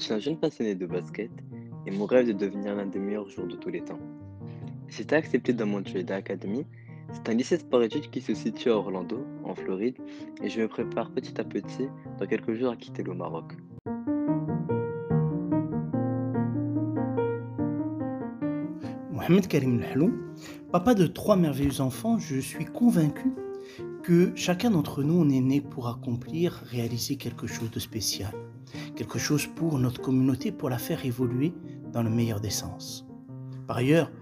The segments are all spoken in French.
suis un jeune passionné de basket et mon rêve est de devenir l'un des meilleurs joueurs de tous les temps. Été accepté dans Montreal Academy. C'est un lycée sport-études qui se situe à Orlando, en Floride, et je me prépare petit à petit dans quelques jours à quitter le Maroc. Mohamed Karim Nhlou, papa de trois merveilleux enfants, je suis convaincu que chacun d'entre nous, on est né pour accomplir, réaliser quelque chose de spécial, quelque chose pour notre communauté, pour la faire évoluer dans le meilleur des sens. Par ailleurs,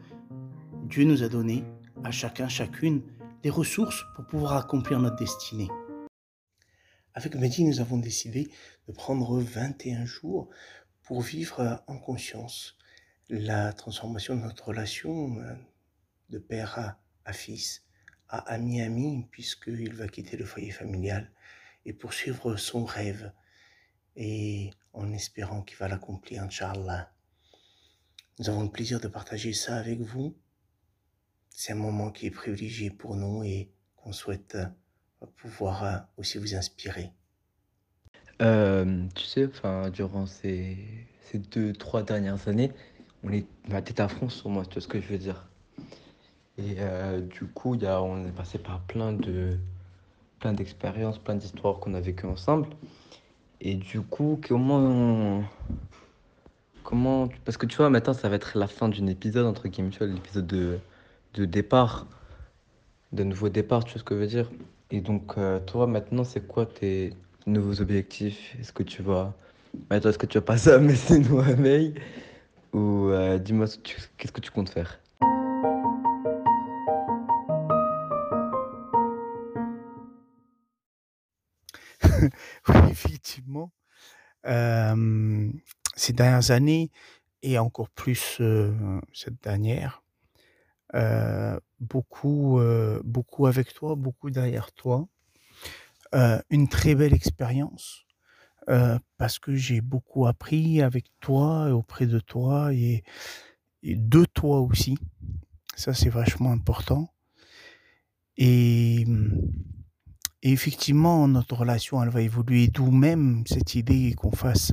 Dieu nous a donné à chacun, chacune, des ressources pour pouvoir accomplir notre destinée. Avec Mehdi, nous avons décidé de prendre 21 jours pour vivre en conscience la transformation de notre relation euh, de père à, à fils, à ami-ami, puisqu'il va quitter le foyer familial et poursuivre son rêve, et en espérant qu'il va l'accomplir, Inch'Allah. Nous avons le plaisir de partager ça avec vous. C'est un moment qui est privilégié pour nous et qu'on souhaite euh, pouvoir euh, aussi vous inspirer. Euh, tu sais, enfin, durant ces, deux, trois dernières années, on est, ma tête à fond sur moi, tu vois ce que je veux dire. Et du coup, y a, on est passé par plein de plein d'expériences, plein d'histoires qu'on a vécues ensemble. Et du coup, comment comment parce que tu vois maintenant ça va être la fin d'un épisode entre guillemets, l'épisode de départ, de nouveau départ, tu vois ce que je veux dire? Et donc euh, toi maintenant, c'est quoi tes nouveaux objectifs? Est-ce que tu vas maintenant est-ce que tu vas passer à Messine ou à Meille ou dis-moi qu'est-ce que tu comptes faire? Ces dernières années, et encore plus cette dernière, beaucoup, beaucoup avec toi, beaucoup derrière toi. Une très belle expérience parce que j'ai beaucoup appris avec toi et auprès de toi et, et de toi aussi. Ça, c'est vachement important. Et, et effectivement, notre relation, elle va évoluer. D'où même cette idée qu'on fasse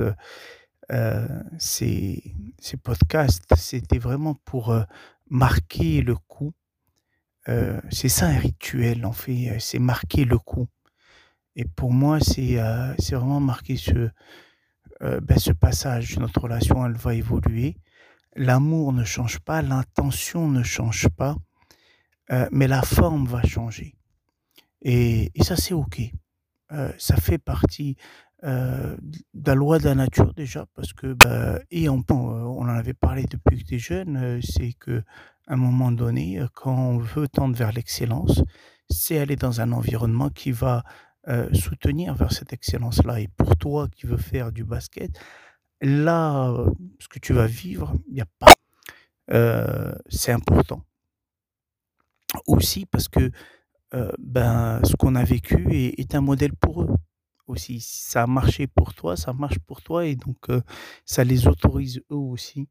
euh, ces, ces podcasts. C'était vraiment pour euh, marquer le coup. Euh, c'est ça un rituel, en fait. C'est marquer le coup. Et pour moi, c'est euh, c'est vraiment marquer ce, euh, ben, ce passage. Notre relation, elle va évoluer. L'amour ne change pas, l'intention ne change pas, euh, mais la forme va changer. Et, ça, c'est OK. Euh, ça fait partie euh, de la loi de la nature déjà, parce que, bah, et on, on en avait parlé depuis que tu es jeune, euh, c'est que à un moment donné, euh, quand on veut tendre vers l'excellence, c'est aller dans un environnement qui va euh, soutenir vers cette excellence-là. Et pour toi qui veux faire du basket, là, euh, ce que tu vas vivre, il n'y a pas. Euh, c'est important. Aussi parce que euh, ben, ce qu'on a vécu est, un modèle pour eux aussi. Ça a marché pour toi, ça marche pour toi, et donc euh, ça les autorise eux aussi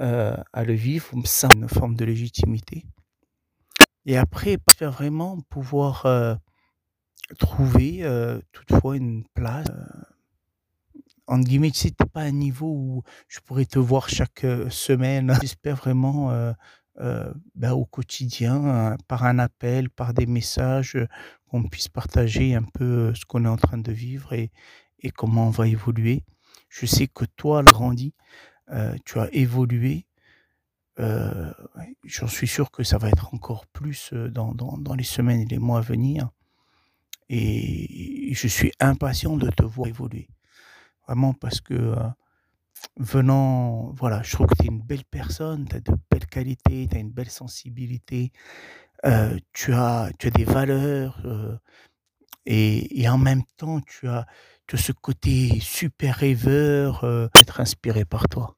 euh, à le vivre, ça une forme de légitimité. Et après, faire vraiment pouvoir trouver toutefois une place. en guillemets, tu sais, pas un niveau où je pourrais te voir chaque semaine. J'espère vraiment euh, ben, au quotidien, euh, par un appel, par des messages, euh, qu'on puisse partager un peu ce qu'on est en train de vivre et, et comment on va évoluer. Je sais que toi, grandi, tu as évolué. J'en suis sûr que ça va être encore plus dans, dans, dans, les semaines et les mois à venir. Et je suis impatient de te voir évoluer. Vraiment parce que venant, voilà, je trouve que tu es une belle personne, tu as de belles qualités, tu as une belle sensibilité, euh, tu, as, tu as des valeurs euh, et, et, en même temps, tu as, tu as ce côté super rêveur, euh, être inspiré par toi.